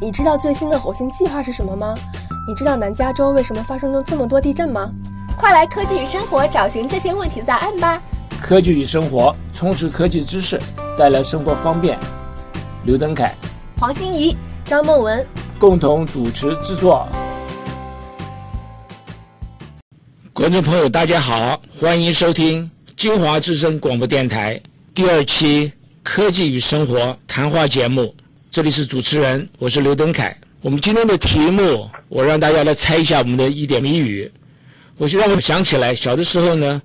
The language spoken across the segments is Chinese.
你知道最新的火星计划是什么吗？你知道南加州为什么发生了这么多地震吗？快来科技与生活找寻这些问题的答案吧！科技与生活，充实科技知识，带来生活方便。刘登凯、黄欣怡、张梦文共同主持制作。观众朋友，大家好，欢迎收听金华之声广播电台第二期科技与生活谈话节目。这里是主持人，我是刘登凯。我们今天的题目，我让大家来猜一下我们的一点谜语。我就让我想起来小的时候呢，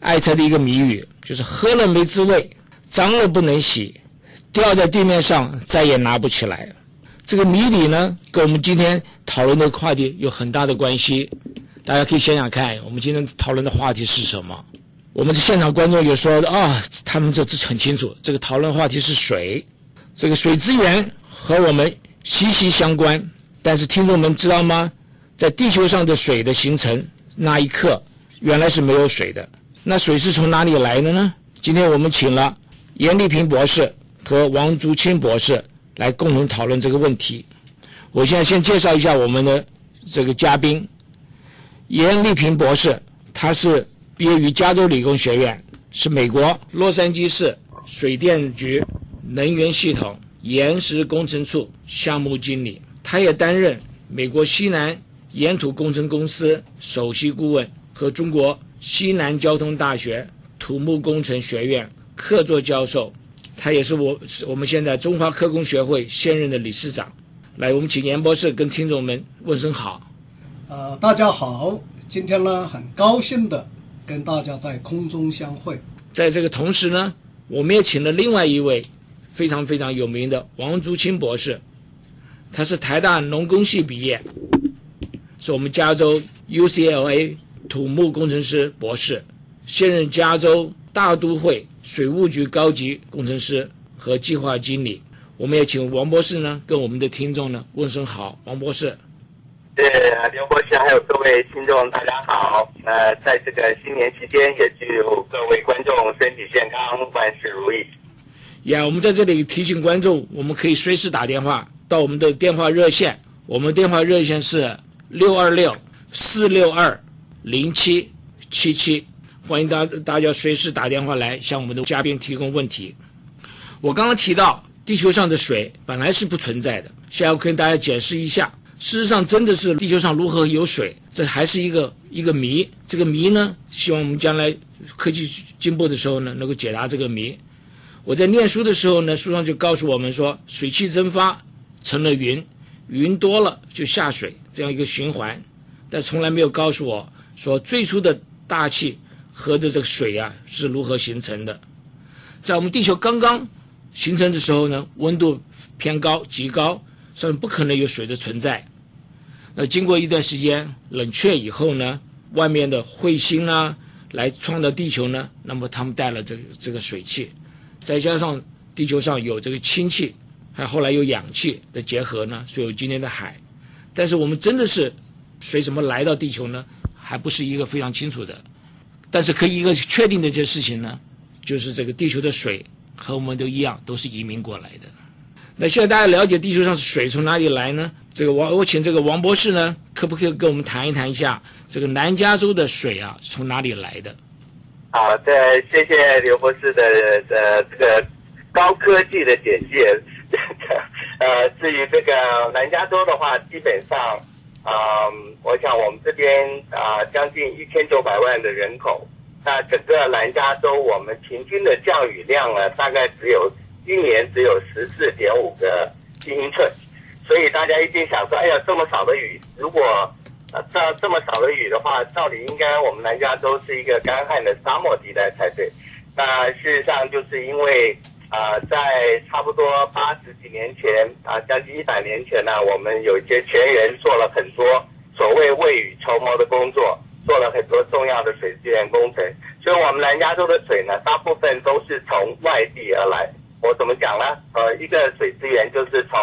爱猜的一个谜语，就是喝了没滋味，脏了不能洗，掉在地面上再也拿不起来。这个谜底呢，跟我们今天讨论的话题有很大的关系。大家可以想想看，我们今天讨论的话题是什么？我们的现场观众有说啊，他们这这很清楚，这个讨论话题是水。这个水资源和我们息息相关，但是听众们知道吗？在地球上的水的形成那一刻，原来是没有水的。那水是从哪里来的呢？今天我们请了严丽萍博士和王竹清博士来共同讨论这个问题。我现在先介绍一下我们的这个嘉宾，严丽萍博士，他是毕业于加州理工学院，是美国洛杉矶市水电局。能源系统岩石工程处项目经理，他也担任美国西南岩土工程公司首席顾问和中国西南交通大学土木工程学院客座教授。他也是我我们现在中华科工学会现任的理事长。来，我们请严博士跟听众们问声好。呃，大家好，今天呢很高兴的跟大家在空中相会。在这个同时呢，我们也请了另外一位。非常非常有名的王竹清博士，他是台大农工系毕业，是我们加州 UCLA 土木工程师博士，现任加州大都会水务局高级工程师和计划经理。我们也请王博士呢，跟我们的听众呢问声好。王博士，对刘博士，还有各位听众，大家好。呃，在这个新年期间，也祝各位观众身体健康，万事如意。呀，我们在这里提醒观众，我们可以随时打电话到我们的电话热线，我们电话热线是六二六四六二零七七七，欢迎大大家随时打电话来向我们的嘉宾提供问题。我刚刚提到地球上的水本来是不存在的，现在我跟大家解释一下，事实上真的是地球上如何有水，这还是一个一个谜。这个谜呢，希望我们将来科技进步的时候呢，能够解答这个谜。我在念书的时候呢，书上就告诉我们说，水汽蒸发成了云，云多了就下水，这样一个循环。但从来没有告诉我说，最初的大气和的这个水啊是如何形成的。在我们地球刚刚形成的时候呢，温度偏高，极高，上面不可能有水的存在。那经过一段时间冷却以后呢，外面的彗星啊来创造地球呢，那么他们带了这个这个水汽。再加上地球上有这个氢气，还后来有氧气的结合呢，所以有今天的海。但是我们真的是水怎么来到地球呢？还不是一个非常清楚的。但是可以一个确定的一件事情呢，就是这个地球的水和我们都一样，都是移民过来的。那现在大家了解地球上水从哪里来呢？这个王，我请这个王博士呢，可不可以跟我们谈一谈一下这个南加州的水啊，从哪里来的？好的，谢谢刘博士的的这个高科技的简介。呃，至于这个南加州的话，基本上，嗯，我想我们这边啊，将近一千九百万的人口，那整个南加州我们平均的降雨量呢，大概只有一年只有十四点五个英寸，所以大家一定想说，哎呀，这么少的雨，如果啊，这这么少的雨的话，照理应该我们南加州是一个干旱的沙漠地带才对。那事实上，就是因为啊，在差不多八十几年前啊，将近一百年前呢，我们有一些前人做了很多所谓未雨绸缪的工作，做了很多重要的水资源工程。所以，我们南加州的水呢，大部分都是从外地而来。我怎么讲呢？呃，一个水资源就是从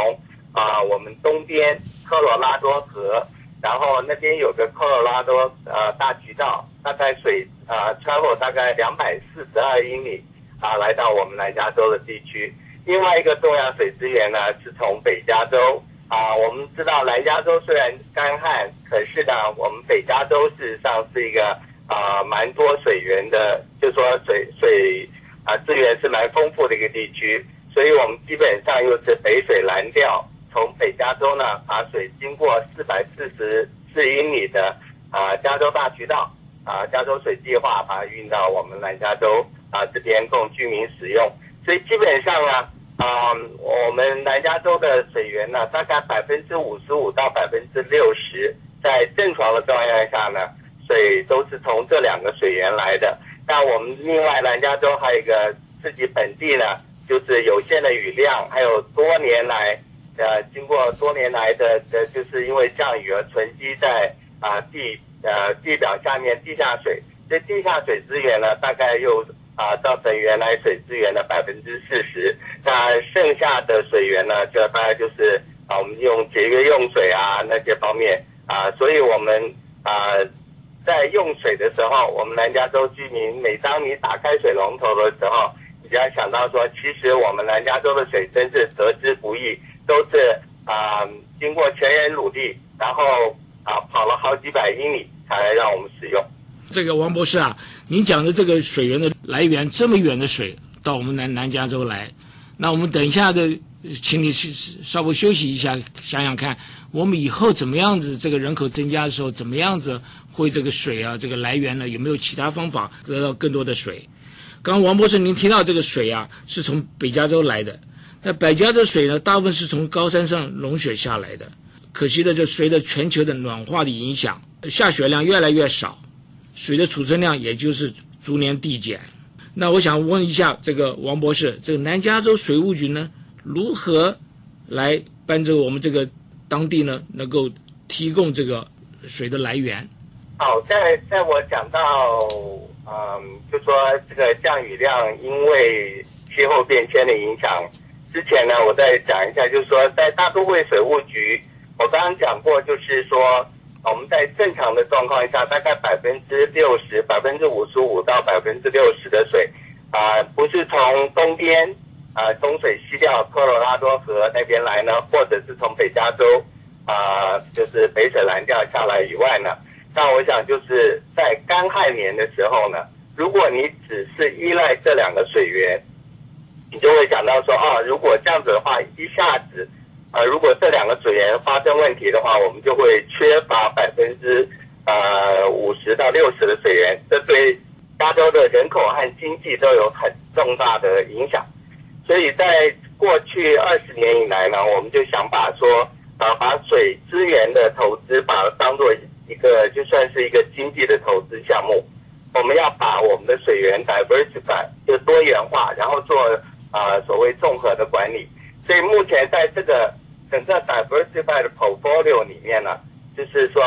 啊，我们东边科罗拉多河。然后那边有个科罗拉多呃大渠道，大概水啊穿过大概两百四十二英里啊，来到我们南加州的地区。另外一个重要水资源呢，是从北加州啊，我们知道南加州虽然干旱，可是呢，我们北加州事实上是一个啊蛮多水源的，就说水水啊资源是蛮丰富的一个地区，所以我们基本上又是北水南调，从北加州呢把水经过四百四十四英里的啊加州大渠道啊加州水计划把它运到我们南加州啊这边供居民使用，所以基本上呢。啊，我们南加州的水源呢，大概百分之五十五到百分之六十，在正常的状态下呢，水都是从这两个水源来的。那我们另外南加州还有一个自己本地呢，就是有限的雨量，还有多年来，呃，经过多年来的的，就是因为降雨而存积在啊地呃地表下面地下水，这地下水资源呢，大概又。啊，造成原来水资源的百分之四十，那剩下的水源呢，就大概就是啊，我们用节约用水啊那些方面啊，所以我们啊在用水的时候，我们南加州居民，每当你打开水龙头的时候，你就要想到说，其实我们南加州的水真是得之不易，都是啊经过全员努力，然后啊跑了好几百英里才让我们使用。这个王博士啊，您讲的这个水源的来源这么远的水到我们南南加州来，那我们等一下的，请你去稍微休息一下，想想看，我们以后怎么样子，这个人口增加的时候，怎么样子会这个水啊，这个来源呢，有没有其他方法得到更多的水？刚刚王博士您提到这个水啊，是从北加州来的，那百家的水呢，大部分是从高山上融雪下来的，可惜的就随着全球的暖化的影响，下雪量越来越少。水的储存量也就是逐年递减。那我想问一下这个王博士，这个南加州水务局呢，如何来帮助我们这个当地呢，能够提供这个水的来源？好，在在我讲到，嗯，就说这个降雨量因为气候变迁的影响之前呢，我再讲一下，就是说在大都会水务局，我刚刚讲过，就是说。我们在正常的状况下，大概百分之六十、百分之五十五到百分之六十的水，啊，不是从东边啊东水西调科罗拉多河那边来呢，或者是从北加州啊，就是北水南调下来以外呢，那我想就是在干旱年的时候呢，如果你只是依赖这两个水源，你就会想到说，啊，如果这样子的话，一下子。啊，如果这两个水源发生问题的话，我们就会缺乏百分之呃五十到六十的水源，这对加州的人口和经济都有很重大的影响。所以在过去二十年以来呢，我们就想把说啊，把水资源的投资，把它当做一个就算是一个经济的投资项目。我们要把我们的水源 diversify 就多元化，然后做啊所谓综合的管理。所以目前在这个整个 diversified portfolio 里面呢，就是说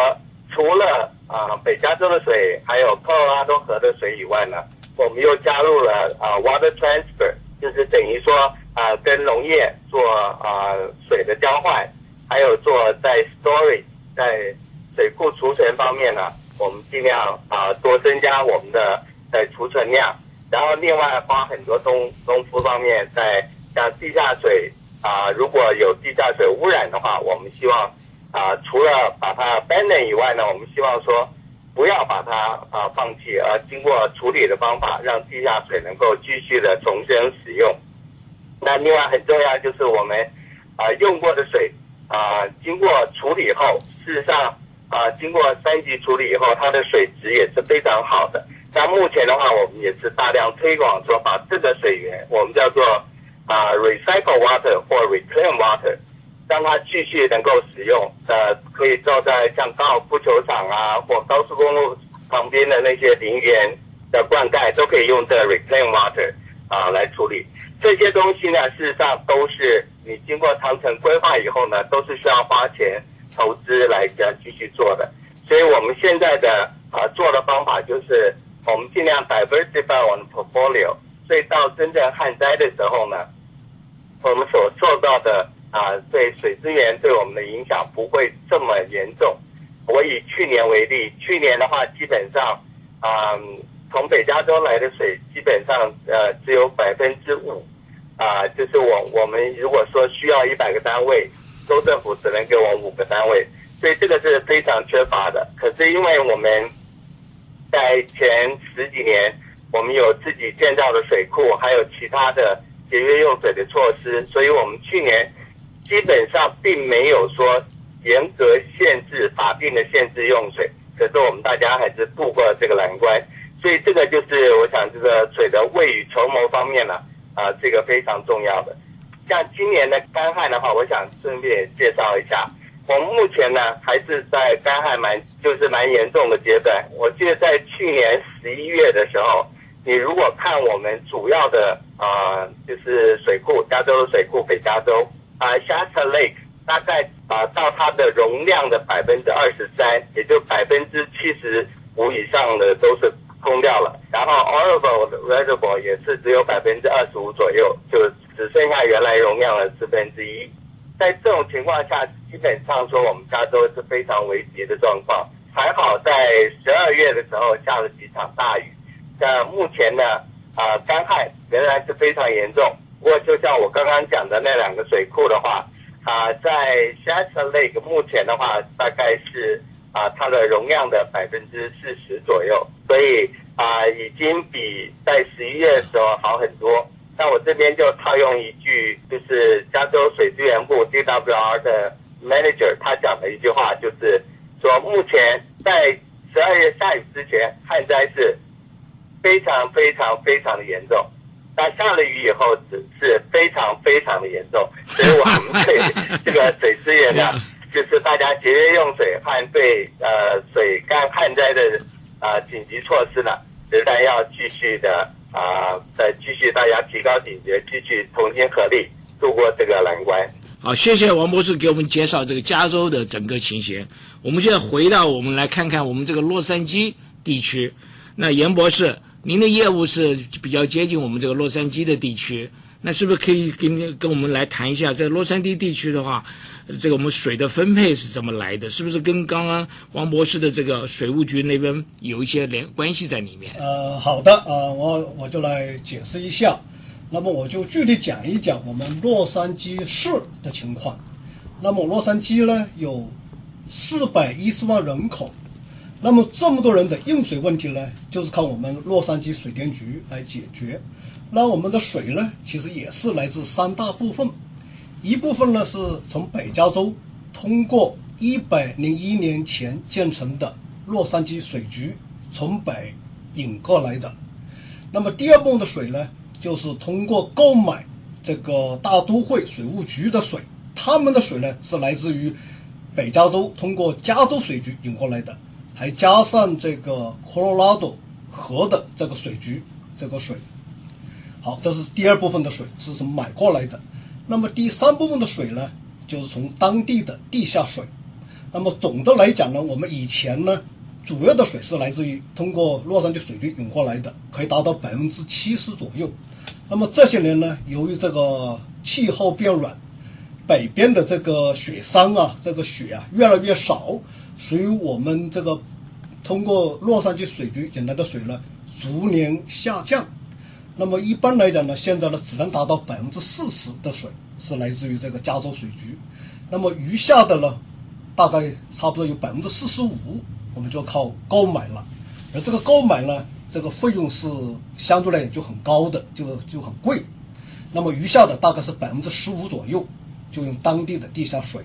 除了啊北加州的水，还有科罗拉多河的水以外呢，我们又加入了啊 water transfer，就是等于说啊跟农业做啊水的交换，还有做在 storage 在水库储存方面呢，我们尽量啊多增加我们的的储存量，然后另外花很多功功夫方面在像地下水。啊，如果有地下水污染的话，我们希望啊，除了把它 ban 以外呢，我们希望说不要把它啊放弃，而经过处理的方法，让地下水能够继续的重生使用。那另外很重要就是我们啊用过的水啊，经过处理后，事实上啊，经过三级处理以后，它的水质也是非常好的。那目前的话，我们也是大量推广说，把这个水源我们叫做。啊，recycle water 或 reclaim water，让它继续能够使用。呃，可以照在像高尔夫球场啊，或高速公路旁边的那些林园的灌溉，都可以用这 reclaim water 啊来处理。这些东西呢，事实上都是你经过长城规划以后呢，都是需要花钱投资来这样继续做的。所以我们现在的啊做的方法就是，我们尽量 diversify 我们 portfolio。所以到真正旱灾的时候呢，我们所受到的啊，对水资源对我们的影响不会这么严重。我以去年为例，去年的话，基本上啊，从北加州来的水基本上呃只有百分之五啊，就是我我们如果说需要一百个单位，州政府只能给我们五个单位，所以这个是非常缺乏的。可是因为我们在前十几年，我们有自己建造的水库，还有其他的节约用水的措施，所以我们去年基本上并没有说严格限制法定的限制用水。可是我们大家还是度过了这个难关，所以这个就是我想这个水的未雨绸缪方面呢，啊，这个非常重要的。像今年的干旱的话，我想顺便介绍一下。我们目前呢还是在干旱蛮就是蛮严重的阶段。我记得在去年十一月的时候，你如果看我们主要的啊就是水库，加州的水库北加州啊 Shasta Lake 大概啊到它的容量的百分之二十三，也就百分之七十五以上的都是空掉了。然后 Oroville 的 Reservoir 也是只有百分之二十五左右，就只剩下原来容量的四分之一。在这种情况下，基本上说我们加州是非常危急的状况。还好在十二月的时候下了几场大雨。那目前呢，啊，干旱仍然是非常严重。不过就像我刚刚讲的那两个水库的话，啊，在 Shasta Lake 目前的话，大概是啊它的容量的百分之四十左右，所以啊已经比在十一月的时候好很多。那我这边就套用一句，就是加州水资源部 DWR 的 manager 他讲的一句话，就是说目前在十二月下雨之前，旱灾是非常非常非常的严重。那下了雨以后，只是非常非常的严重。所以我们对这个水资源呢，就是大家节约用水和对呃水干旱灾的啊紧急措施呢，仍然要继续的。啊，再继续，大家提高警觉，继续同心合力度过这个难关。好，谢谢王博士给我们介绍这个加州的整个情形。我们现在回到我们来看看我们这个洛杉矶地区。那严博士，您的业务是比较接近我们这个洛杉矶的地区。那是不是可以跟跟我们来谈一下，在洛杉矶地区的话，这个我们水的分配是怎么来的？是不是跟刚刚王博士的这个水务局那边有一些联关系在里面？呃，好的，呃，我我就来解释一下。那么我就具体讲一讲我们洛杉矶市的情况。那么洛杉矶呢有四百一十万人口，那么这么多人的用水问题呢，就是靠我们洛杉矶水电局来解决。那我们的水呢，其实也是来自三大部分，一部分呢是从北加州通过一百零一年前建成的洛杉矶水局从北引过来的，那么第二部分的水呢，就是通过购买这个大都会水务局的水，他们的水呢是来自于北加州通过加州水局引过来的，还加上这个科罗拉多河的这个水局这个水。好，这是第二部分的水是从买过来的？那么第三部分的水呢，就是从当地的地下水。那么总的来讲呢，我们以前呢，主要的水是来自于通过洛杉矶水局引过来的，可以达到百分之七十左右。那么这些年呢，由于这个气候变暖，北边的这个雪山啊，这个雪啊越来越少，所以我们这个通过洛杉矶水局引来的水呢，逐年下降。那么一般来讲呢，现在呢只能达到百分之四十的水是来自于这个加州水局，那么余下的呢，大概差不多有百分之四十五，我们就靠购买了，而这个购买呢，这个费用是相对来讲就很高的，就就很贵。那么余下的大概是百分之十五左右，就用当地的地下水。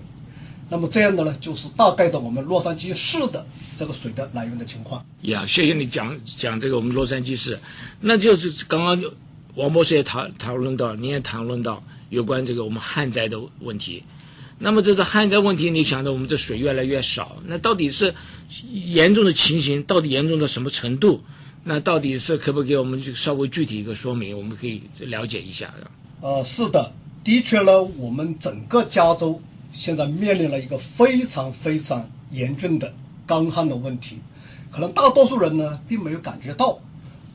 那么这样的呢，就是大概的我们洛杉矶市的这个水的来源的情况。呀，谢谢你讲讲这个我们洛杉矶市，那就是刚刚王博士也讨讨论到，你也谈论到有关这个我们旱灾的问题。那么这是旱灾问题，你想到我们这水越来越少，那到底是严重的情形，到底严重到什么程度？那到底是可不可以给我们就稍微具体一个说明，我们可以了解一下？呃，是的，的确呢，我们整个加州。现在面临了一个非常非常严峻的干旱的问题，可能大多数人呢并没有感觉到。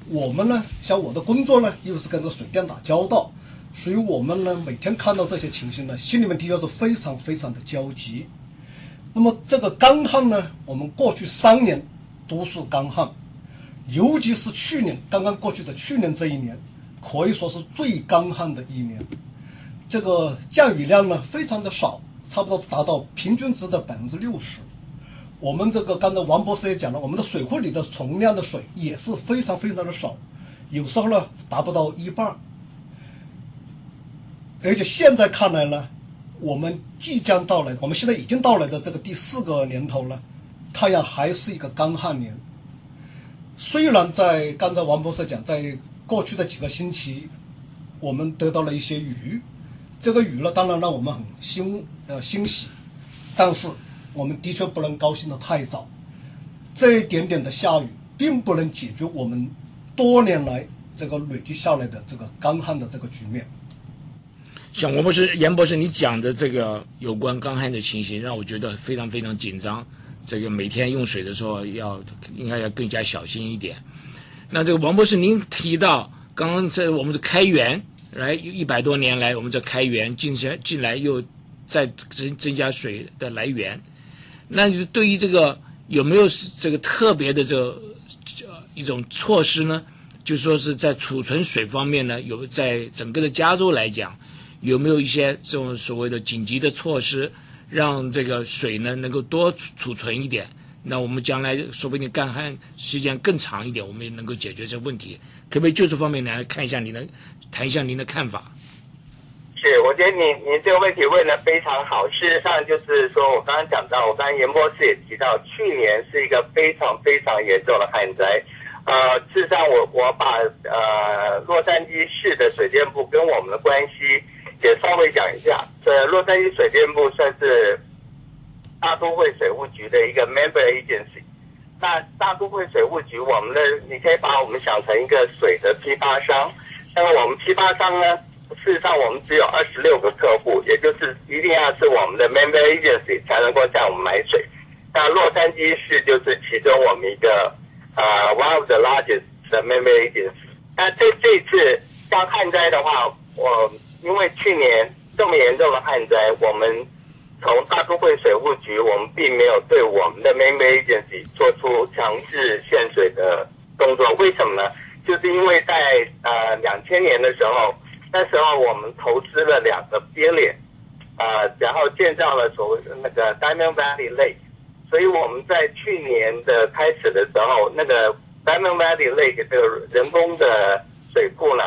我们呢，像我的工作呢，又是跟着水电打交道，所以我们呢每天看到这些情形呢，心里面的确是非常非常的焦急。那么这个干旱呢，我们过去三年都是干旱，尤其是去年刚刚过去的去年这一年，可以说是最干旱的一年。这个降雨量呢非常的少。差不多是达到平均值的百分之六十。我们这个刚才王博士也讲了，我们的水库里的存量的水也是非常非常的少，有时候呢达不到一半。而且现在看来呢，我们即将到来，我们现在已经到来的这个第四个年头了，太阳还是一个干旱年。虽然在刚才王博士讲，在过去的几个星期，我们得到了一些雨，这个雨呢，当然让我们很欣呃欣喜，但是。我们的确不能高兴的太早，这一点点的下雨，并不能解决我们多年来这个累积下来的这个干旱的这个局面。像王博士、严博士，你讲的这个有关干旱的情形，让我觉得非常非常紧张。这个每天用水的时候，要应该要更加小心一点。那这个王博士，您提到刚刚在我们的开源，来一百多年来，我们这开源进来进来又再增增加水的来源。那你对于这个有没有这个特别的这个一种措施呢？就说是在储存水方面呢，有在整个的加州来讲，有没有一些这种所谓的紧急的措施，让这个水呢能够多储存一点？那我们将来说不定干旱时间更长一点，我们也能够解决这个问题。可不可以就这方面来看一下你的谈一下您的看法？是，我觉得你您这个问题问的非常好。事实上，就是说我刚刚讲到，我刚刚严博士也提到，去年是一个非常非常严重的旱灾。呃，事实上，我我把呃洛杉矶市的水电部跟我们的关系也稍微讲一下。这洛杉矶水电部算是大都会水务局的一个 member agency。那大都会水务局，我们的你可以把我们想成一个水的批发商。那么我们批发商呢？事实上，我们只有二十六个客户，也就是一定要是我们的 member agency 才能够向我们买水。那洛杉矶市就是其中我们一个呃 one of the largest 的 member agency。那这这次像旱灾的话，我因为去年这么严重的旱灾，我们从大都会水务局，我们并没有对我们的 member agency 做出强制限水的动作。为什么呢？就是因为在呃两千年的时候。那时候我们投资了两个边脸，啊，然后建造了所谓那个 Diamond Valley Lake，所以我们在去年的开始的时候，那个 Diamond Valley Lake 这个人工的水库呢，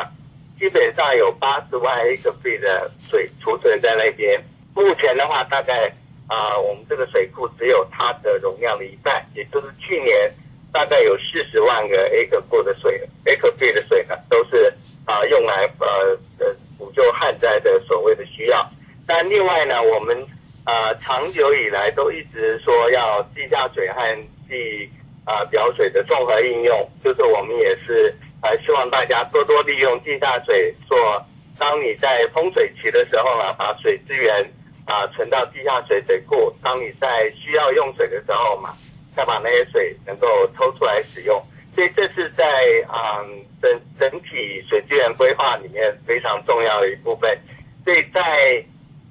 基本上有八十万 acre 的水储存在那边。目前的话，大概啊，我们这个水库只有它的容量的一半，也就是去年大概有四十万个 acre 的水，acre 的水呢，都是。啊，用来呃呃补救旱灾的所谓的需要。但另外呢，我们呃长久以来都一直说要地下水和地啊表水的综合应用，就是我们也是呃希望大家多多利用地下水做。当你在丰水期的时候呢，把水资源啊存到地下水水库；当你在需要用水的时候嘛，再把那些水能够抽出来使用。所以这是在啊整整体水资源规划里面非常重要的一部分。所以在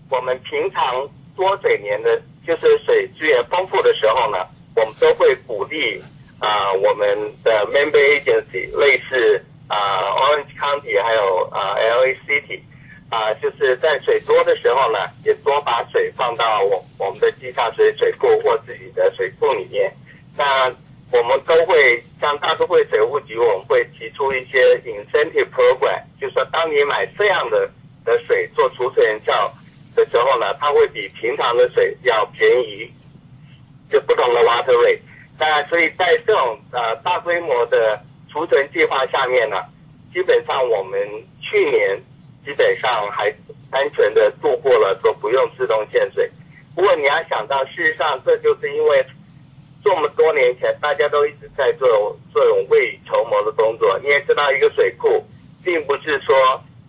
我们平常多水年的，就是水资源丰富的时候呢，我们都会鼓励啊我们的 member agency，类似啊 Orange County 还有啊 LA City，啊就是在水多的时候呢，也多把水放到我我们的地下水水库或自己的水库里面。那我们都会像大都会水务局，我们会提出一些 incentive program，就是说，当你买这样的的水做储存效的时候呢，它会比平常的水要便宜，就不同的 water rate。那所以在这种呃大规模的储存计划下面呢，基本上我们去年基本上还安全的度过了，说不用自动限水。不过你要想到，事实上这就是因为。这么多年前，大家都一直在做这种未雨绸缪的工作。你也知道，一个水库并不是说，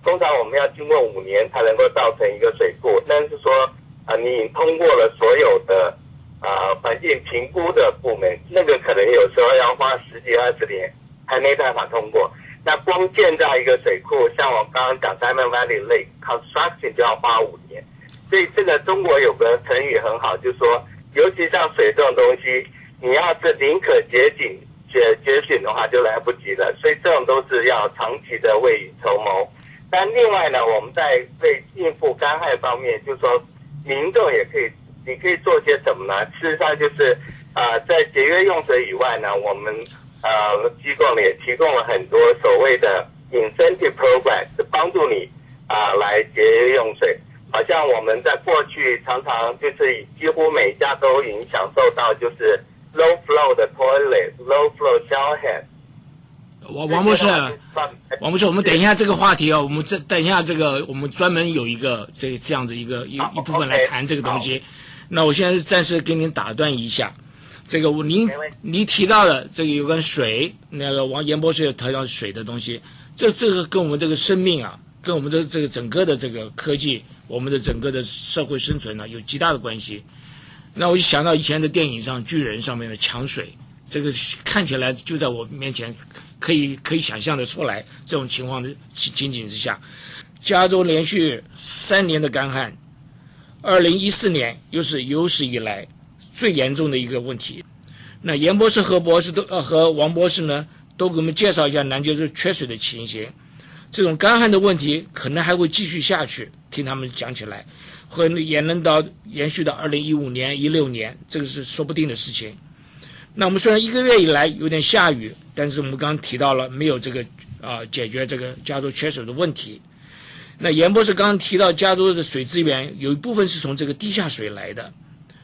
通常我们要经过五年才能够造成一个水库。但是说，啊，你通过了所有的啊环境评估的部门，那个可能有时候要花十几二十年还没办法通过。那光建造一个水库，像我刚刚讲 Diamond Valley Lake construction 就要花五年。所以这个中国有个成语很好，就是说，尤其像水这种东西。你要是宁可节俭节节省的话，就来不及了。所以这种都是要长期的未雨绸缪。但另外呢，我们在为应付干旱方面，就是说，民众也可以，你可以做些什么呢？事实上就是啊、在节约用水以外呢，我们呃机构呢也提供了很多所谓的 incentive program，是帮助你啊、来节约用水。好像我们在过去常常就是几乎每家都已经享受到就是 low flow 的 toilet、low flow shower head。王王博士，王王博士，我们等一下这个话题哦，我们这等一下这个，我们专门有一个这这样子一个一一部分来谈这个东西。那我现在暂时给您打断一下，这个我您您提到的这个有关水，那个王严博士也提到水的东西，这这个跟我们这个生命啊，跟我们的这个整个的这个科技，我们的整个的社会生存呢有极大的关系。那我就想到以前的电影上巨人上面的抢水，这个看起来就在我面前，可以可以想象的出来这种情况的情情景之下，加州连续三年的干旱，二零一四年又是有史以来最严重的一个问题。那严博士和博士都呃和王博士呢，都给我们介绍一下南加州缺水的情形。这种干旱的问题可能还会继续下去，听他们讲起来，会也能到延续到二零一五年、一六年，这个是说不定的事情。那我们虽然一个月以来有点下雨，但是我们刚刚提到了没有这个啊、解决这个加州缺水的问题。那严博士刚刚提到加州的水资源有一部分是从这个地下水来的，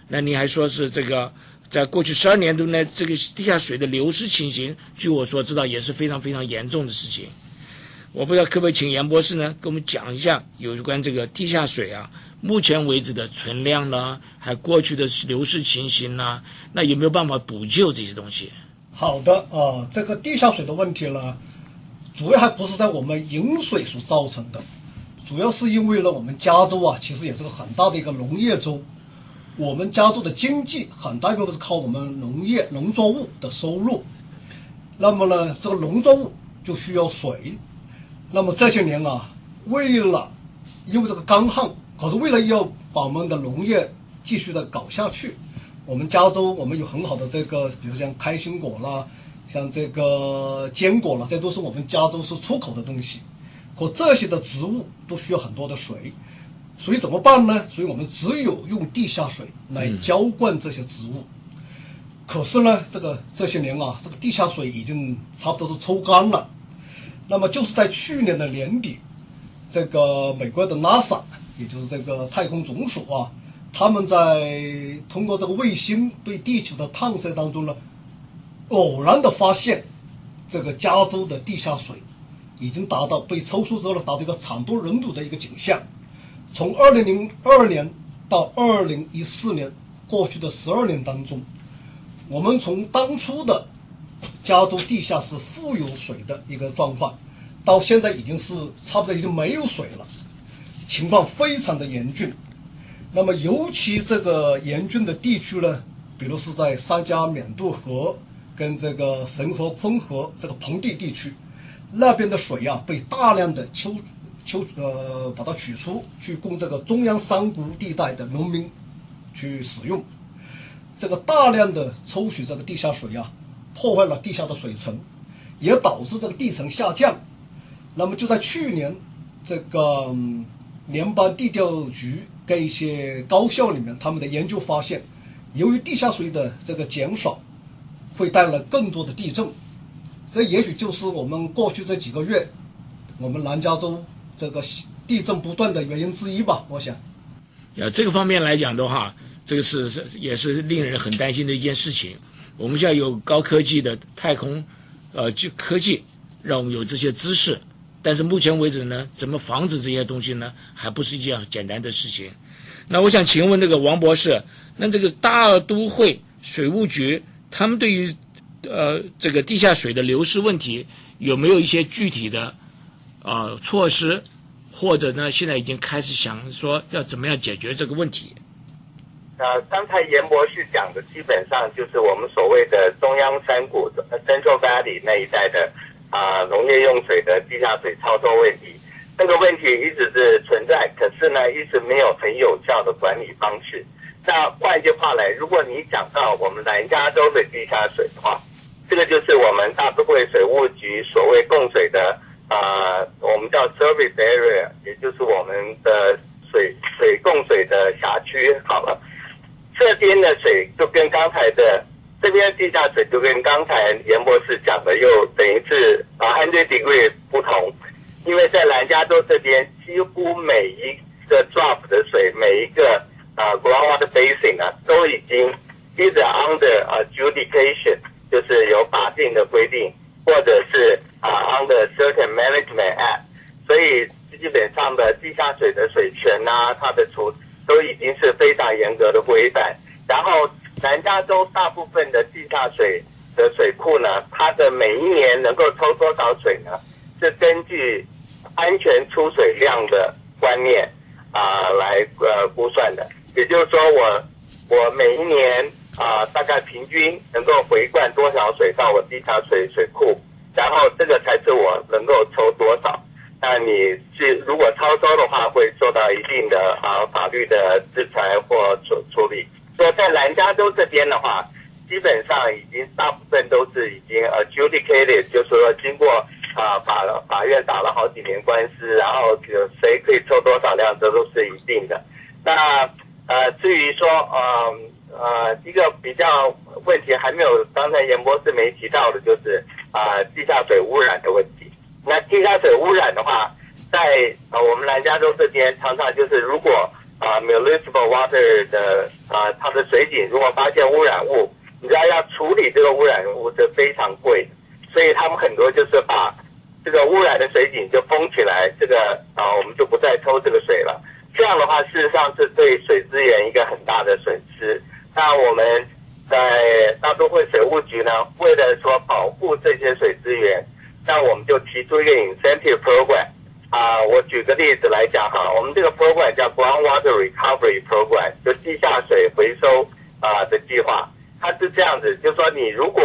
那您还说是这个在过去十二年度呢，这个地下水的流失情形，据我所知道也是非常非常严重的事情。我不知道可不可以请严博士呢，给我们讲一下有关这个地下水啊，目前为止的存量呢，还过去的流失情形呢，那有没有办法补救这些东西？好的啊、呃这个地下水的问题呢，主要还不是在我们饮水所造成的，主要是因为呢，我们加州啊，其实也是个很大的一个农业州，我们加州的经济很大一部分是靠我们农业农作物的收入，那么呢，这个农作物就需要水，那么这些年啊，为了因为这个干旱，可是为了要把我们的农业继续的搞下去，我们加州我们有很好的这个，比如像开心果啦，像这个坚果啦，这都是我们加州是出口的东西。可这些的植物都需要很多的水，所以怎么办呢？所以我们只有用地下水来浇灌这些植物。可是呢，这个这些年啊，这个地下水已经差不多是抽干了。那么就是在去年的年底，这个美国的 NASA，也就是这个太空总署啊，他们在通过这个卫星对地球的探测当中呢，偶然的发现，这个加州的地下水已经达到被抽出之后呢，达到一个惨不忍睹的一个景象。从二零零二年到二零一四年过去的十二年当中，我们从当初的加州地下是富有水的一个状况，到现在已经是差不多已经没有水了，情况非常的严峻。那么尤其这个严峻的地区呢，比如是在三加缅度河跟这个神河昆河这个盆地地区，那边的水啊被大量的抽抽呃把它取出去供这个中央山谷地带的农民去使用。这个大量的抽取这个地下水啊，破坏了地下的水层，也导致这个地层下降。那么就在去年，这个、联邦地调局跟一些高校里面，他们的研究发现，由于地下水的这个减少，会带来更多的地震。这也许就是我们过去这几个月，我们南加州这个地震不断的原因之一吧。我想。呀，这个方面来讲的话，这个是是也是令人很担心的一件事情。我们现在有高科技的太空，呃，就科技让我们有这些知识，但是目前为止呢，怎么防止这些东西呢，还不是一件简单的事情。那我想请问那个王博士，那这个大都会水务局他们对于呃这个地下水的流失问题有没有一些具体的呃措施？或者呢，现在已经开始想说要怎么样解决这个问题。呃，刚才严博士讲的基本上就是我们所谓的中央山谷呃 Central Valley 那一带的啊、农业用水的地下水超抽问题。这个问题一直是存在，可是呢，一直没有很有效的管理方式。那换句话来，如果你讲到我们南加州的地下水的话，这个就是我们大都会水务局所谓供水的啊、我们叫 service area，也就是我们的水水供水的辖区。好了，这边的水就跟刚才的这边地下水就跟刚才严博士讲的又等于是啊 hundred degree 不同，因为在南加州这边几乎每一个 drop 的水，每一个啊 groundwater basin 啊都已经 either under adjudication，就是有法定的规定，或者是啊 under certain management act，所以基本上的地下水的水权呐、它的处都已经是非常严格的规范。然后南加州大部分的地下水的水库呢，它的每一年能够抽多少水呢？是根据安全出水量的观念啊、来呃估算的。也就是说我，我每一年啊、大概平均能够回灌多少水到我地下水水库，然后这个才是我能够抽多少。那你是如果超收的话，会受到一定的啊法律的制裁或处处理。说在南加州这边的话，基本上已经大部分都是已经 adjudicated，就是说经过啊法法院打了好几年官司，然后有谁可以抽多少量，这都是一定的。那呃，至于说呃呃一个比较问题还没有，刚才严博士没提到的，就是啊、地下水污染的问题。那地下水污染的话，在呃我们南加州这边常常就是如果啊、municipal water 的啊、它的水井如果发现污染物，你知道要处理这个污染物是非常贵的，所以他们很多就是把这个污染的水井就封起来，这个啊、我们就不再抽这个水了。这样的话，事实上是对水资源一个很大的损失。那我们在大都会水务局呢，为了说保护这些水资源，那我们就提出一个 incentive program。啊、我举个例子来讲哈，我们这个 program 叫 Groundwater Recovery Program，就地下水回收啊、的计划。它是这样子，就是说你如果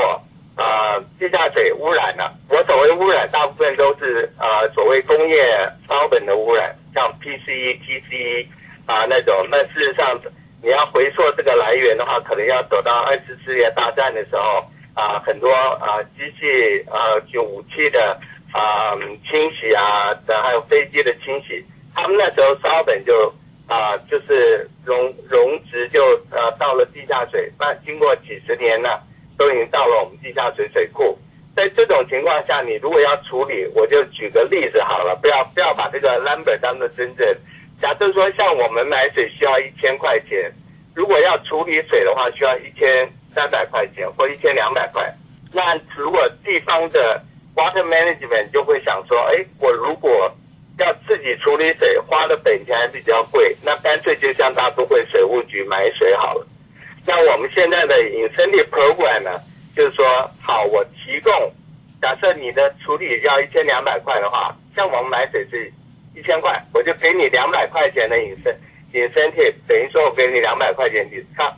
啊、地下水污染了，我所谓污染大部分都是啊、所谓工业烧本的污染，像 PCE、TCE 啊那种。那事实上你要回溯这个来源的话，可能要走到二次世界大战的时候啊，很多啊机器啊就武器的啊清洗啊，还有飞机的清洗，他们那时候烧本就啊就是溶溶质就呃到了地下水，那经过几十年呢，都已经到了我们地下水水库。在这种情况下，你如果要处理，我就举个例子好了，不要不要把这个 number 当做真正。假设说像我们买水需要一千块钱，如果要处理水的话，需要一千三百块钱或一千两百块。那如果地方的 water management 就会想说，哎，我如果要自己处理水，花的本钱还比较贵，那干脆就向大都会水务局买水好了。那我们现在的 incentive program 呢，就是说，好，我提供，假设你的处理要一千两百块的话，像我们买水是一千块，我就给你两百块钱的 incent incentive，等于说我给你两百块钱 discount。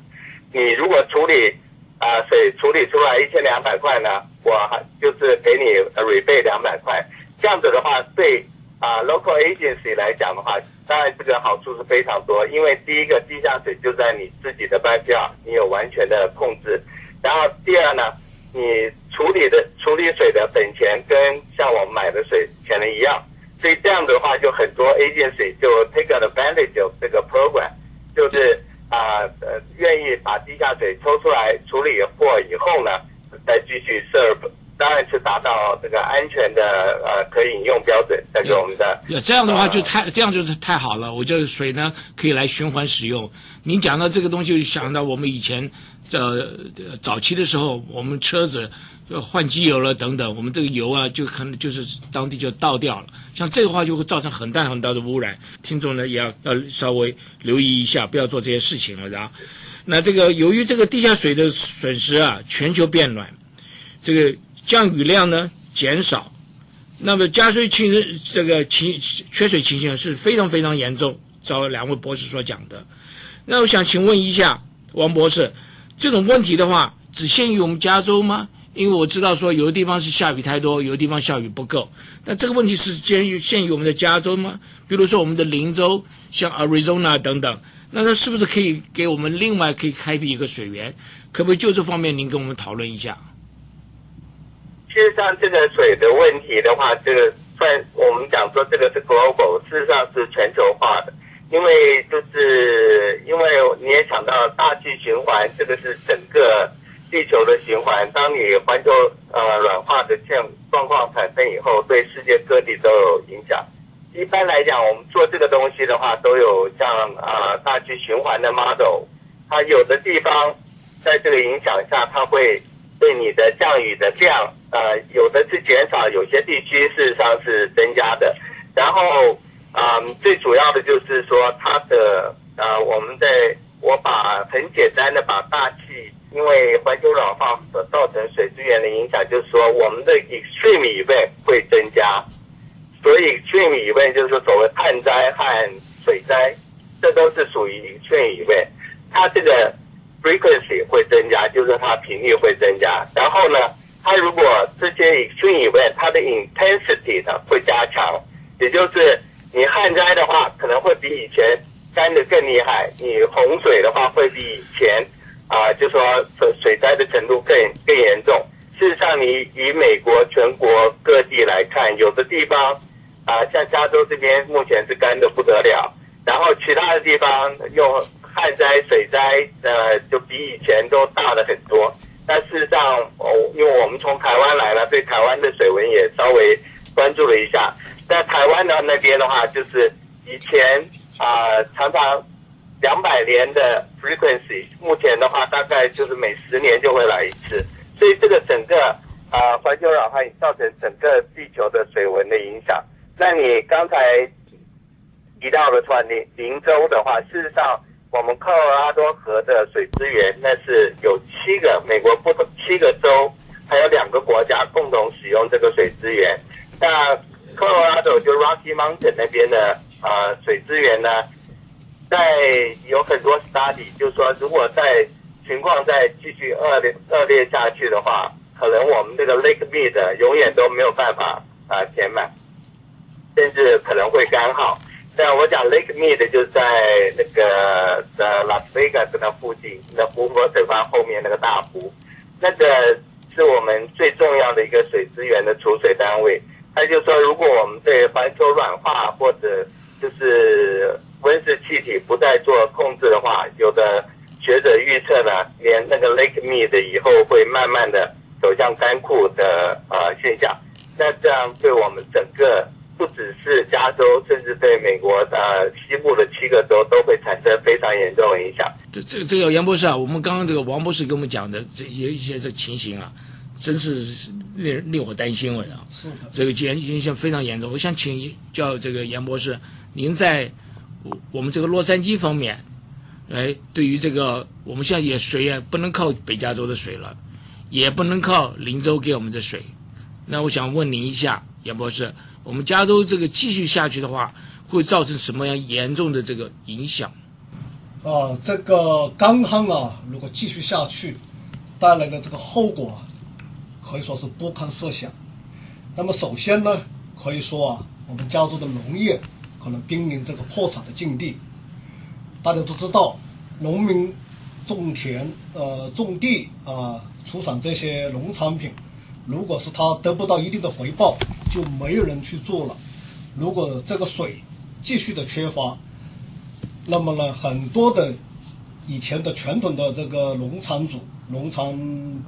你如果处理啊、水处理出来一千两百块呢，我还就是给你 rebate 两百块。这样子的话，对啊、local agency 来讲的话，当然这个好处是非常多，因为第一个地下水就在你自己的 backyard，你有完全的控制。然后第二呢，你处理的处理水的本钱跟像我们买的水钱的一样，所以这样的话就很多 agency 就 take advantage of 这个 program，就是啊呃愿意把地下水抽出来处理过以后呢，再继续 serve，当然是达到这个安全的呃可饮用标准，但是我们的呃这样的话就呃太这样就是太好了。我觉得水呢可以来循环使用。您讲到这个东西，就想到我们以前呃早期的时候，我们车子呃换机油了等等，我们这个油啊就可能就是当地就倒掉了。像这个话就会造成很大很大的污染。听众呢也要要稍微留意一下，不要做这些事情了，然后。那这个由于这个地下水的损失啊，全球变暖，这个降雨量呢减少，那么加水情这个情缺水情形是非常非常严重，照两位博士所讲的。那我想请问一下王博士，这种问题的话，只限于我们加州吗？因为我知道说有的地方是下雨太多，有的地方下雨不够。那这个问题是限于限于我们的加州吗？比如说我们的邻州，像 Arizona 等等，那它是不是可以给我们另外可以开辟一个水源？可不可以就这方面您跟我们讨论一下？事实上，这个水的问题的话，这个算我们讲说这个是 global，事实上是全球化的。因为就是因为你也想到大气循环，这个是整个地球的循环。当你环球呃软化的现状况产生以后，对世界各地都有影响。一般来讲，我们做这个东西的话，都有像啊、大气循环的 model，它有的地方在这个影响下，它会对你的降雨的量，呃，有的是减少，有些地区事实上是增加的。然后，嗯，最主要的就是说它的呃，我们在我把很简单的把大气，因为环球软化所造成水资源的影响，就是说我们的 extreme event 会增加。所以 extreme event 就是说所谓旱灾和水灾，这都是属于 extreme event。它这个 frequency 会增加，就是它频率会增加。然后呢，它如果这些 extreme event 它的 intensity 呢会加强，也就是你旱灾的话可能会比以前干的更厉害，你洪水的话会比以前啊、就说水水灾的程度更更严重。事实上，你以美国全国各地来看，有的地方啊、像加州这边目前是干的不得了，然后其他的地方用旱灾、水灾，呃，就比以前都大了很多。但事实上，哦，因为我们从台湾来了，对台湾的水文也稍微关注了一下。在台湾的那边的话，就是以前啊、常常两百年的 frequency，目前的话大概就是每十年就会来一次，所以这个整个啊环球软化造成整个地球的水文的影响。那你刚才提到的话，林林州的话，事实上我们科罗拉多河的水资源那是有七个美国不同七个州，还有两个国家共同使用这个水资源。那科罗拉多就 Rocky Mountain 那边的呃水资源呢，在有很多 study，就是说，如果在情况再继续恶劣恶劣下去的话，可能我们这个 Lake Mead 永远都没有办法啊、填满，甚至可能会干旱。但我讲 Lake Mead 就在那个呃 Las Vegas 那附近，那湖泊水湾后面那个大湖，那个是我们最重要的一个水资源的储水单位。他就说，如果我们对环球软化或者就是温室气体不再做控制的话，有的学者预测呢，连那个 Lake Mead 以后会慢慢的走向干枯的呃现象。那这样对我们整个不只是加州，甚至对美国呃西部的七个州都会产生非常严重的影响。这这个这个杨博士啊，我们刚刚这个王博士给我们讲的这些一些这情形啊，真是令令我担心了啊。是的，这个影影响非常严重。我想请教这个杨博士，您在我们这个洛杉矶方面，哎，对于这个我们现在也水也不能靠北加州的水了，也不能靠林州给我们的水。那我想问您一下，杨博士，我们加州这个继续下去的话，会造成什么样严重的这个影响？啊，这个干旱啊，如果继续下去，带来的这个后果，可以说是不堪设想。那么首先呢，可以说啊，我们加州的农业可能濒临这个破产的境地。大家都知道，农民种田、呃种地啊、出产这些农产品，如果是他得不到一定的回报，就没有人去做了。如果这个水继续的缺乏，那么呢，很多的以前的传统的这个农场主，农场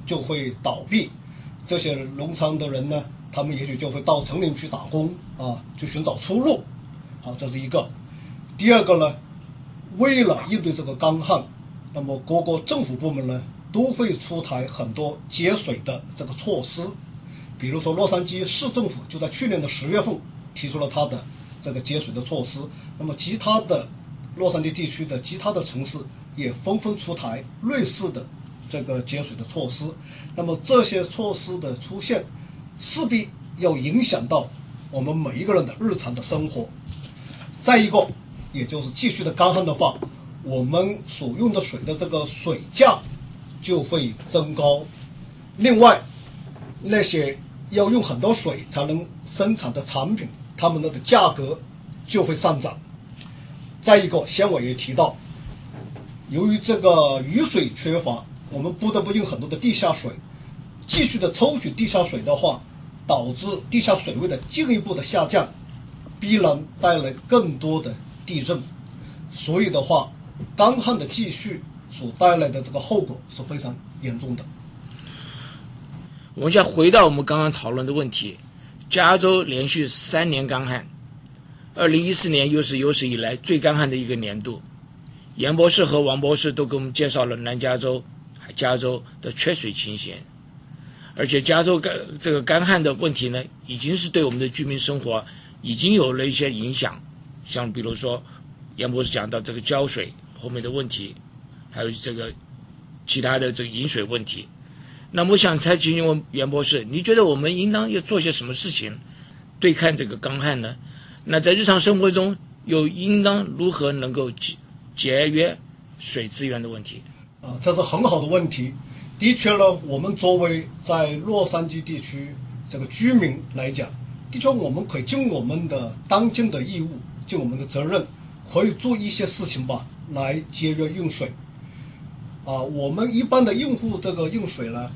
就会倒闭，这些农场的人呢，他们也许就会到城里去打工啊，去寻找出路。好，这是一个。第二个呢，为了应对这个干旱，那么各个政府部门呢都会出台很多节水的这个措施，比如说洛杉矶市政府就在去年的十月份提出了它的这个节水的措施，那么其他的洛杉矶地区的其他的城市也纷纷出台类似的这个节水的措施，那么这些措施的出现，势必要影响到我们每一个人的日常的生活。再一个，也就是继续的干旱的话，我们所用的水的这个水价就会增高。另外，那些要用很多水才能生产的产品，它们的价格就会上涨。再一个，先我也提到，由于这个雨水缺乏，我们不得不用很多的地下水。继续的抽取地下水的话，导致地下水位的进一步的下降，必然带来更多的地震。所以的话，干旱的继续所带来的这个后果是非常严重的。我们再回到我们刚刚讨论的问题，加州连续三年干旱，二零一四年又是有史以来最干旱的一个年度。严博士和王博士都给我们介绍了南加州、加州的缺水情形，而且加州干这个干旱的问题呢，已经是对我们的居民生活已经有了一些影响，像比如说严博士讲到这个浇水后面的问题，还有这个其他的这个饮水问题。那么我想再请问袁博士，你觉得我们应当要做些什么事情对抗这个干旱呢？那在日常生活中又应当如何能够节节约水资源的问题？啊，这是很好的问题。的确呢，我们作为在洛杉矶地区这个居民来讲，的确我们可以尽我们的当尽的义务，尽我们的责任，可以做一些事情吧，来节约用水。啊，我们一般的用户这个用水呢，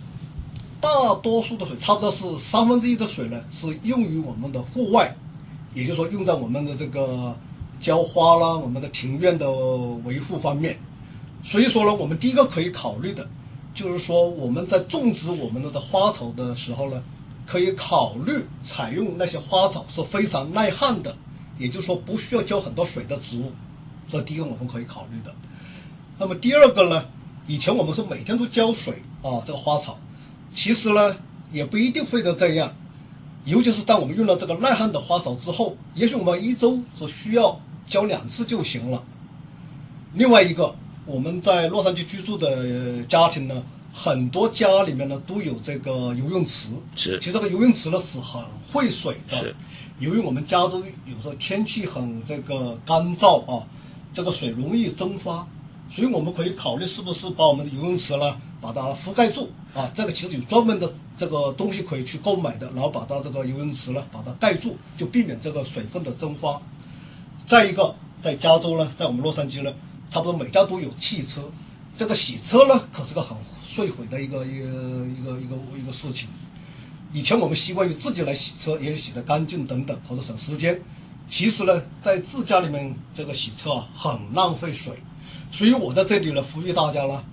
大多数的水，差不多是三分之一的水呢，是用于我们的户外，也就是说用在我们的这个浇花啦、我们的庭院的维护方面。所以说呢，我们第一个可以考虑的，就是说我们在种植我们的这花草的时候呢，可以考虑采用那些花草是非常耐旱的，也就是说不需要浇很多水的植物。这第一个我们可以考虑的。那么第二个呢，以前我们是每天都浇水啊，这个花草，其实呢也不一定非得这样，尤其是当我们用了这个耐旱的花草之后，也许我们一周只需要浇两次就行了。另外一个，我们在洛杉矶居住的家庭呢，很多家里面呢都有这个游泳池。是其实这个游泳池呢是很会水的。是。由于我们加州有时候天气很这个干燥啊，这个水容易蒸发，所以我们可以考虑是不是把我们的游泳池呢，把它覆盖住啊。这个其实有专门的这个东西可以去购买的，然后把它这个游泳池呢，把它盖住，就避免这个水分的蒸发。再一个，在加州呢，在我们洛杉矶呢，差不多每家都有汽车，这个洗车呢，可是个很费水的一个一个一个一个一个事情。以前我们习惯于自己来洗车，也许洗得干净等等，或者省时间。其实呢，在自家里面这个洗车啊，很浪费水。所以我在这里呢，呼吁大家呢，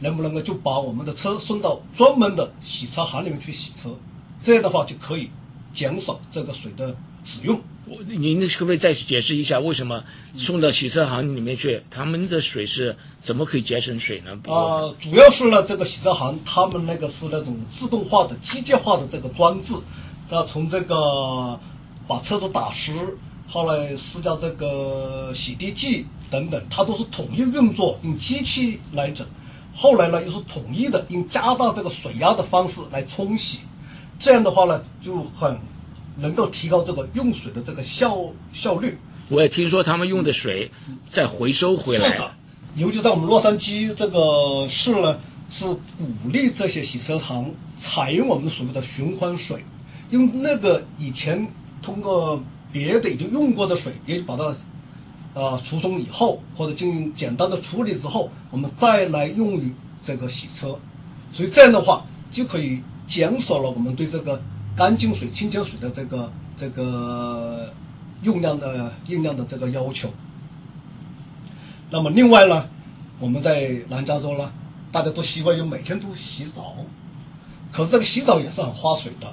能不能够就把我们的车送到专门的洗车行里面去洗车，这样的话就可以减少这个水的使用。我您可不可以再解释一下，为什么送到洗车行里面去，他们的水是怎么可以节省水呢？啊、主要是呢，这个洗车行他们那个是那种自动化的、机械化的这个装置，再从这个把车子打湿，后来施加这个洗涤剂等等，它都是统一运作，用机器来整。后来呢，又是统一的用加大这个水压的方式来冲洗，这样的话呢，就很能够提高这个用水的这个效效率。我也听说他们用的水再回收回来。是的，尤其在我们洛杉矶这个市呢，是鼓励这些洗车行采用我们所谓的循环水，用那个以前通过别的已经用过的水，也把它呃除冲以后，或者进行简单的处理之后，我们再来用于这个洗车，所以这样的话就可以减少了我们对这个干净水、清洁水的这个这个用量的用量的这个要求。那么另外呢，我们在南加州呢，大家都习惯于每天都洗澡，可是这个洗澡也是很花水的，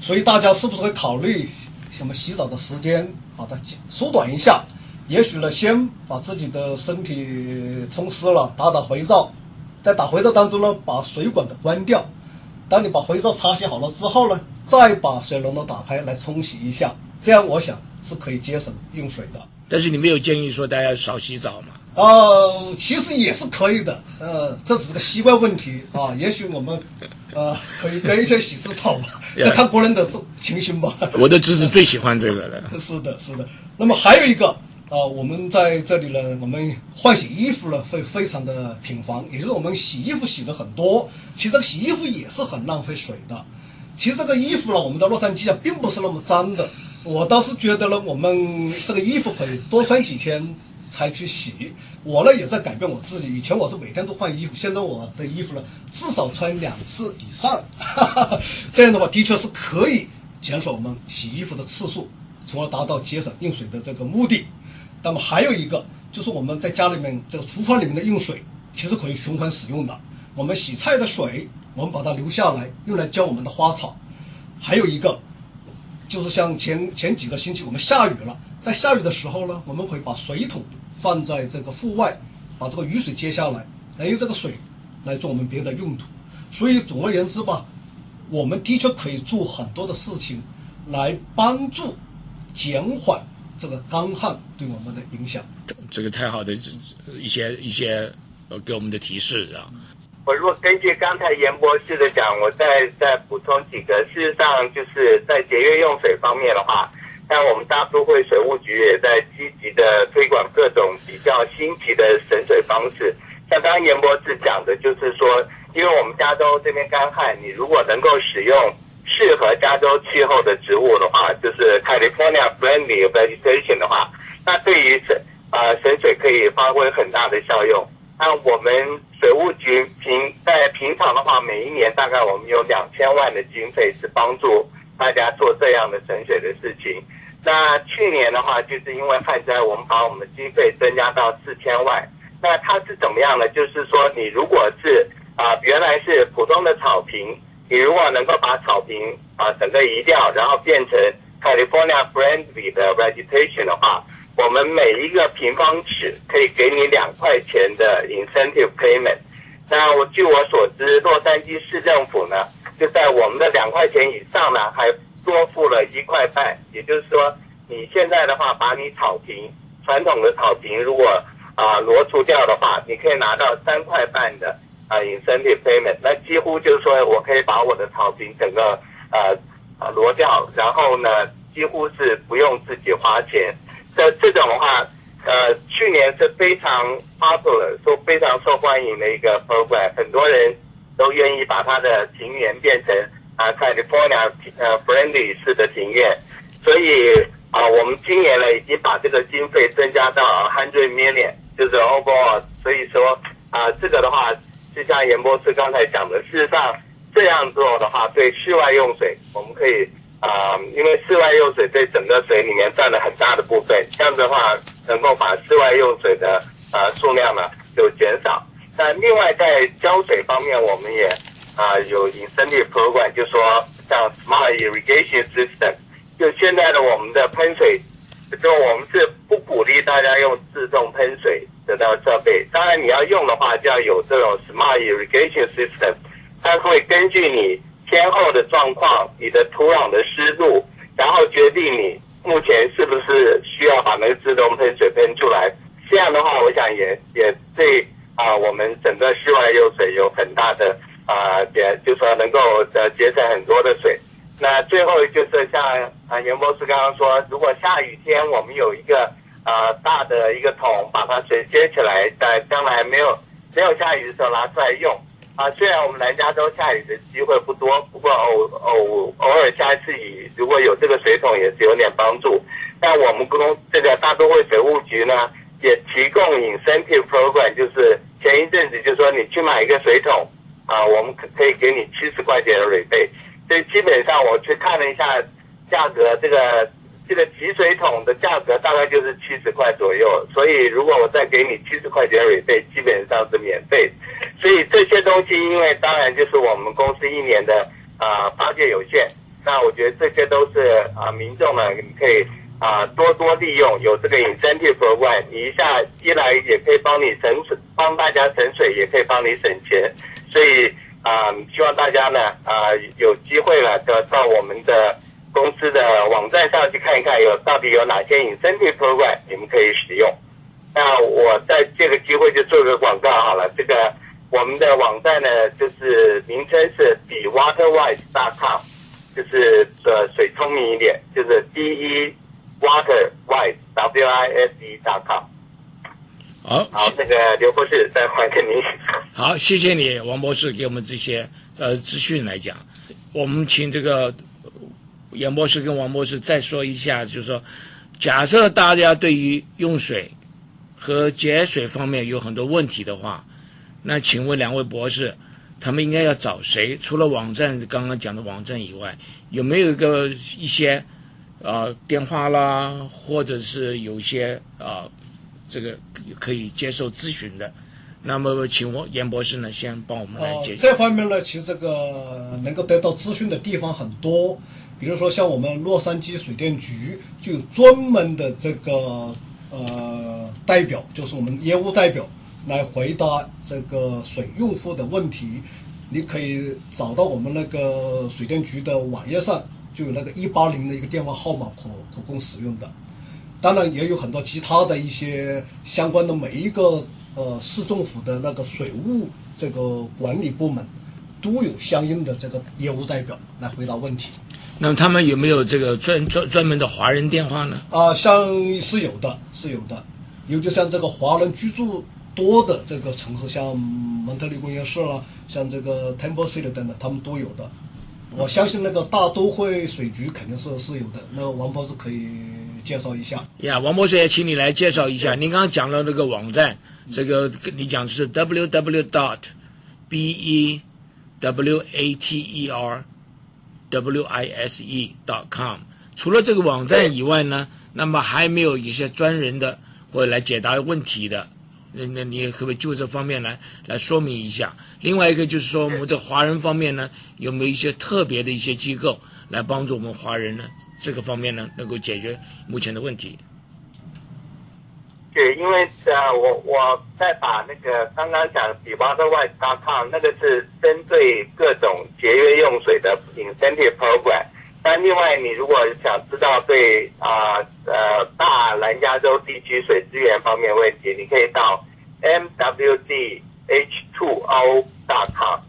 所以大家是不是会考虑什么洗澡的时间把它缩短一下？也许呢，先把自己的身体冲湿了，打打肥皂，在打肥皂当中呢，把水管的关掉。当你把肥皂擦洗好了之后呢，再把水龙头打开来冲洗一下，这样我想是可以节省用水的。但是你没有建议说大家少洗澡嘛？呃，其实也是可以的，呃，这只是个习惯问题啊。也许我们呃可以每天洗次澡吧，要看个人的情形吧。我的侄子最喜欢这个了。是的，是的。那么还有一个啊、我们在这里呢，我们换洗衣服呢会非常的频繁，也就是我们洗衣服洗的很多。其实这个洗衣服也是很浪费水的。其实这个衣服呢，我们在洛杉矶啊，并不是那么脏的。我倒是觉得呢，我们这个衣服可以多穿几天才去洗。我呢也在改变我自己，以前我是每天都换衣服，现在我的衣服呢至少穿两次以上。这样的话，的确是可以减少我们洗衣服的次数，从而达到节省用水的这个目的。那么还有一个，就是我们在家里面这个厨房里面的用水，其实可以循环使用的。我们洗菜的水，我们把它留下来，用来浇我们的花草。还有一个，就是像前前几个星期我们下雨了，在下雨的时候呢，我们可以把水桶放在这个户外，把这个雨水接下来，来用这个水来做我们别的用途。所以总而言之吧，我们的确可以做很多的事情，来帮助减缓这个干旱对我们的影响。这个太好的一些一些呃给我们的提示啊。我如果根据刚才严博士的讲，我再再补充几个。事实上，就是在节约用水方面的话，像我们大都会水务局也在积极的推广各种比较新奇的省水方式。像刚刚严博士讲的，就是说，因为我们加州这边干旱，你如果能够使用适合加州气候的植物的话，就是 California friendly vegetation 的话，那对于省啊省水可以发挥很大的效用。那我们水务局平在平常的话，每一年大概我们有两千万的经费是帮助大家做这样的省水的事情。那去年的话，就是因为旱灾，我们把我们的经费增加到四千万。那它是怎么样呢？就是说，你如果是啊原来是普通的草坪，你如果能够把草坪啊整个移掉，然后变成 California friendly 的 vegetation 的话。我们每一个平方尺可以给你两块钱的 incentive payment。那我据我所知，洛杉矶市政府呢，就在我们的两块钱以上呢，还多付了一块半。也就是说，你现在的话，把你草坪传统的草坪如果啊挪除掉的话，你可以拿到三块半的啊 incentive payment。那几乎就是说我可以把我的草坪整个呃啊挪掉，然后呢，几乎是不用自己花钱。这这种的话，呃，去年是非常 popular，说非常受欢迎的一个 program，很多人都愿意把他的庭园变成啊 California 呃 friendly 式的庭院，所以啊，我们今年呢已经把这个经费增加到 hundred million，就是 overall，所以说啊，这个的话，就像严博士刚才讲的，事实上这样做的话，对室外用水，我们可以。啊，因为室外用水在整个水里面占了很大的部分，这样子的话能够把室外用水的啊数量呢就减少。那另外在浇水方面，我们也啊有 incentive program，就说像 smart irrigation system，就现在的我们的喷水，就我们是不鼓励大家用自动喷水的那设备。当然你要用的话，就要有这种 smart irrigation system，它会根据你。天后的状况，你的土壤的湿度，然后决定你目前是不是需要把那个自动喷水喷出来。这样的话，我想也也对啊，我们整个室外用水有很大的啊，也就是说能够呃节省很多的水。那最后就是像啊严博士刚刚说，如果下雨天我们有一个啊大的一个桶，把它水接起来，在将来没有没有下雨的时候拿出来用。啊，虽然我们南加州下雨的机会不多，不过偶偶偶尔下一次雨，如果有这个水桶也是有点帮助。但我们公这个大都会水务局呢，也提供 incentive program，就是前一阵子就说你去买一个水桶，啊，我们可可以给你七十块钱的水费。所以基本上我去看了一下价格，这个这个集水桶的价格大概就是七十块左右。所以如果我再给你七十块钱水费，基本上是免费。所以这些东西，因为当然就是我们公司一年的啊发借有限，那我觉得这些都是啊民众呢，你可以啊多多利用，有这个 incentive program，你一下一来也可以帮你省水，帮大家省水，也可以帮你省钱。所以啊，希望大家呢啊有机会了，到到我们的公司的网站上去看一看，有到底有哪些 incentive program 你们可以使用。那我在这个机会就做个广告好了，这个。我们的网站呢，就是名称是比 waterwise.com，就是呃水聪明一点，就是 D E waterwise W I S E.com。好，好，那个刘博士再还给您。好，谢谢你，王博士给我们这些呃资讯来讲。我们请这个严博士跟王博士再说一下，就是说，假设大家对于用水和节水方面有很多问题的话。那请问两位博士，他们应该要找谁？除了网站刚刚讲的网站以外，有没有一个一些，呃，电话啦，或者是有一些呃这个可以接受咨询的。那么，请我严博士呢，先帮我们来呃解，决。这方面呢，其实这个能够得到资讯的地方很多，比如说像我们洛杉矶水电局就有专门的这个呃代表，就是我们业务代表来回答这个水用户的问题。你可以找到我们那个水电局的网页上就有那个一八零的一个电话号码可可供使用的。当然也有很多其他的一些相关的每一个呃市政府的那个水务这个管理部门，都有相应的这个业务代表来回答问题。那么他们有没有这个专专专门的华人电话呢？啊、像是有的，是有的，有就像这个华人居住多的这个城市，像蒙特利工业市啦，像这个 Temple City 等等，他们都有的。我相信那个大都会水局肯定是是有的，那个王博士可以介绍一下。呀，王博士也请你来介绍一下。您刚刚讲了那个网站，这个你讲的是 w w dot b e w a t e r w i s e dot com。除了这个网站以外呢，那么还没有一些专人的或者来解答问题的。那那你可不可以就这方面来来说明一下？另外一个就是说，我们这华人方面呢，有没有一些特别的一些机构来帮助我们华人呢？这个方面呢，能够解决目前的问题。对，因为呃，我我在把那个刚刚讲 d e v a t e r w i s e c o m 那个是针对各种节约用水的 incentive program。但另外，你如果想知道对啊呃大南加州地区水资源方面问题，你可以到 mwdh2o.com，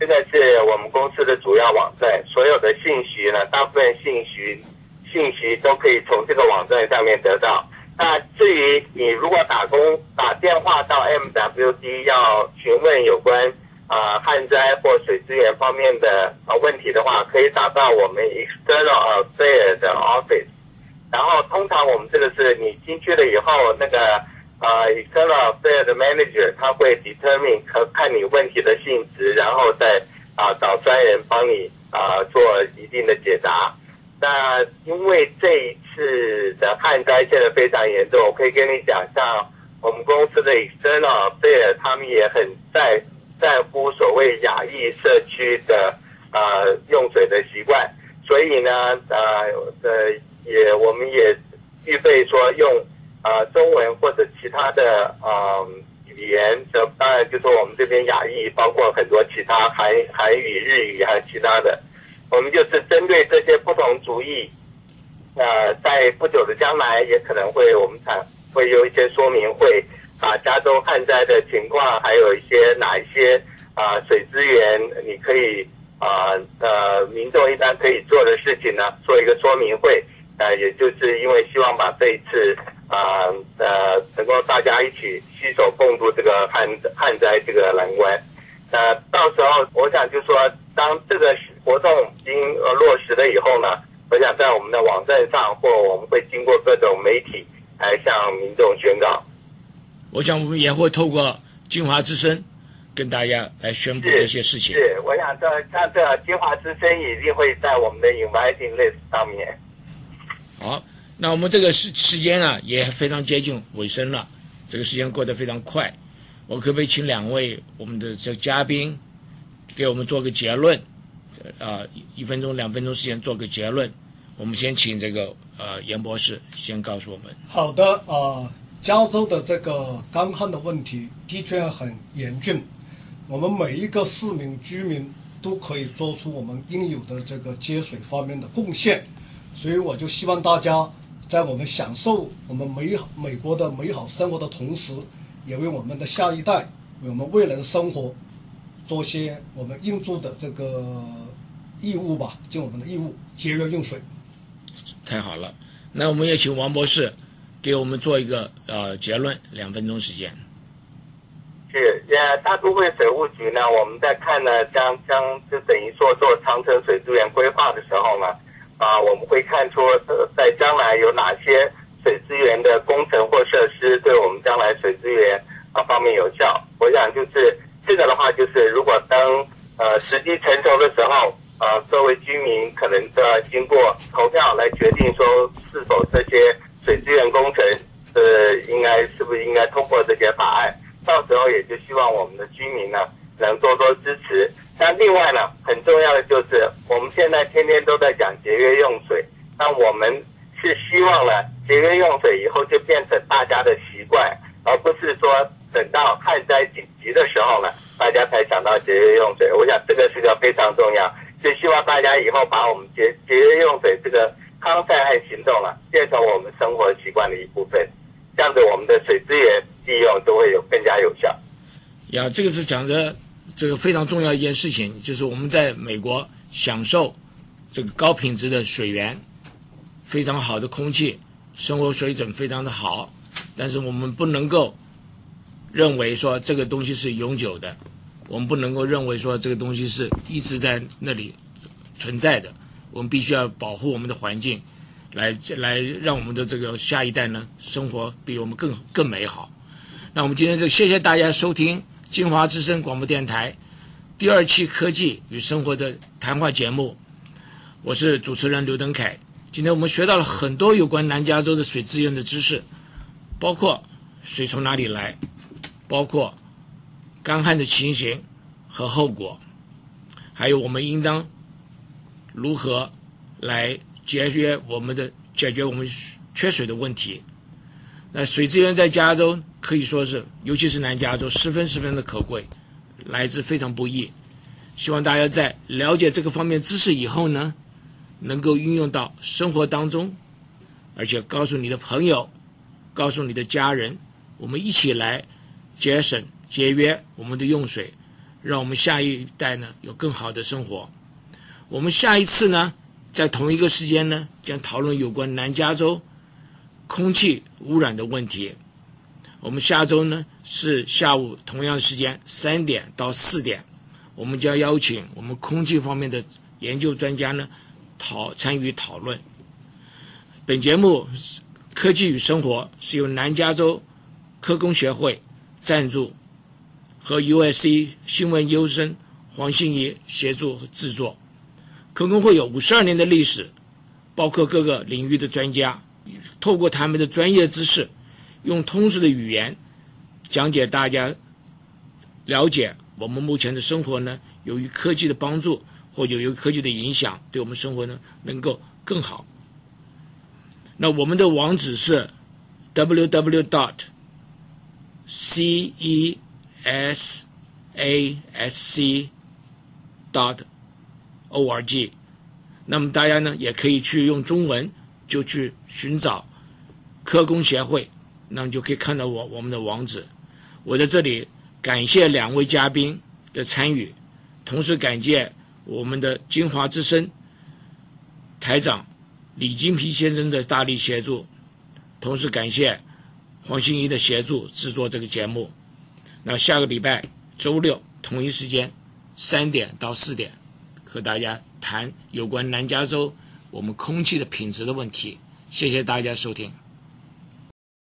这个是我们公司的主要网站，所有的信息呢，大部分信息信息都可以从这个网站上面得到。那至于你如果打工打电话到 MWD 要询问有关啊、旱灾或水资源方面的呃问题的话，可以打到我们 External Affair 的 office。然后通常我们这个是你进去了以后，那个呃 External Affair 的 manager 他会 determine 和看你问题的性质，然后再啊、找专人帮你啊、做一定的解答。那因为这一次的旱灾现在非常严重，我可以跟你讲，像我们公司的 External Affair 他们也很在在乎所谓亚裔社区的呃用水的习惯，所以呢呃呃也我们也预备说用呃中文或者其他的呃语言的，当然就是我们这边亚裔，包括很多其他韩韩语、日语还有其他的。我们就是针对这些不同族裔，呃，在不久的将来也可能会我们产会有一些说明会啊，加州旱灾的情况，还有一些哪一些啊水资源你可以啊呃民众一般可以做的事情呢，做一个说明会，呃，也就是因为希望把这一次啊呃能够大家一起携手共度这个旱旱灾这个难关。那到时候我想就说，当这个活动已经呃落实了以后呢，我想在我们的网站上，或我们会经过各种媒体来向民众宣告。我想我们也会透过金华之声跟大家来宣布这些事情。是，我想这像这金华之声一定会在我们的 inviting list 上面。好，那我们这个时时间啊也非常接近尾声了，这个时间过得非常快。我可不可以请两位我们的这嘉宾给我们做个结论？呃，一分钟、两分钟时间做个结论。我们先请这个呃严博士先告诉我们。好的啊、加州的这个干旱的问题的确很严峻，我们每一个市民居民都可以做出我们应有的这个节水方面的贡献，所以我就希望大家在我们享受我们美好美国的美好生活的同时，也为我们的下一代，为我们未来的生活做些我们应做的这个义务吧，尽我们的义务，节约用水。太好了，那我们也请王博士给我们做一个呃结论，两分钟时间。是，呃，大都会水务局呢，我们在看呢，将将就等于说做长城水资源规划的时候呢，啊，我们会看出呃，在将来有哪些水资源的工程或设施对我们将来水资源啊方面有效。我想就是这个的话，就是如果当呃时机成熟的时候，呃，各位居民可能都要经过投票来决定说是否这些水资源工程这应该是不是应该通过这些法案？到时候也就希望我们的居民呢能多多支持。那另外呢，很重要的就是我们现在天天都在讲节约用水，那我们是希望呢节约用水以后就变成大家的习惯，而不是说等到旱灾紧的时候呢，大家才想到节约用水。我想这个是个非常重要，就希望大家以后把我们节节约用水这个康善和行动啊变成我们生活习惯的一部分，这样子我们的水资源利用都会有更加有效。呀，这个是讲的这个非常重要一件事情，就是我们在美国享受这个高品质的水源，非常好的空气，生活水准非常的好，但是我们不能够认为说这个东西是永久的，我们不能够认为说这个东西是一直在那里存在的，我们必须要保护我们的环境，来来让我们的这个下一代呢生活比我们更更美好。那我们今天就谢谢大家收听金华之声广播电台第二期科技与生活的谈话节目，我是主持人刘登凯。今天我们学到了很多有关南加州的水资源的知识，包括水从哪里来，包括干旱的情形和后果，还有我们应当如何来节约我们的解决我们缺水的问题。那水资源在加州可以说是，尤其是南加州，十分十分的可贵，来自非常不易。希望大家在了解这个方面知识以后呢，能够运用到生活当中，而且告诉你的朋友，告诉你的家人，我们一起来节省节约我们的用水，让我们下一代呢有更好的生活。我们下一次呢，在同一个时间呢，将讨论有关南加州空气污染的问题。我们下周呢是下午同样时间三点到四点，我们将邀请我们空气方面的研究专家呢讨参与讨论。本节目《科技与生活》是由南加州科工协会赞助，和 USC 新闻优生黄欣怡协助制作。可工会有五十二年的历史，包括各个领域的专家，透过他们的专业知识。用通俗的语言讲解大家了解我们目前的生活呢，由于科技的帮助或者由于科技的影响，对我们生活呢能够更好。那我们的网址是 w w dot c e s a s c dot o r g。那么大家呢也可以去用中文就去寻找科工协会。那么就可以看到我我们的网址。我在这里感谢两位嘉宾的参与，同时感谢我们的金华之声台长李金皮先生的大力协助，同时感谢黄欣怡的协助制作这个节目。那下个礼拜周六同一时间三点到四点，和大家谈有关南加州我们空气的品质的问题。谢谢大家收听。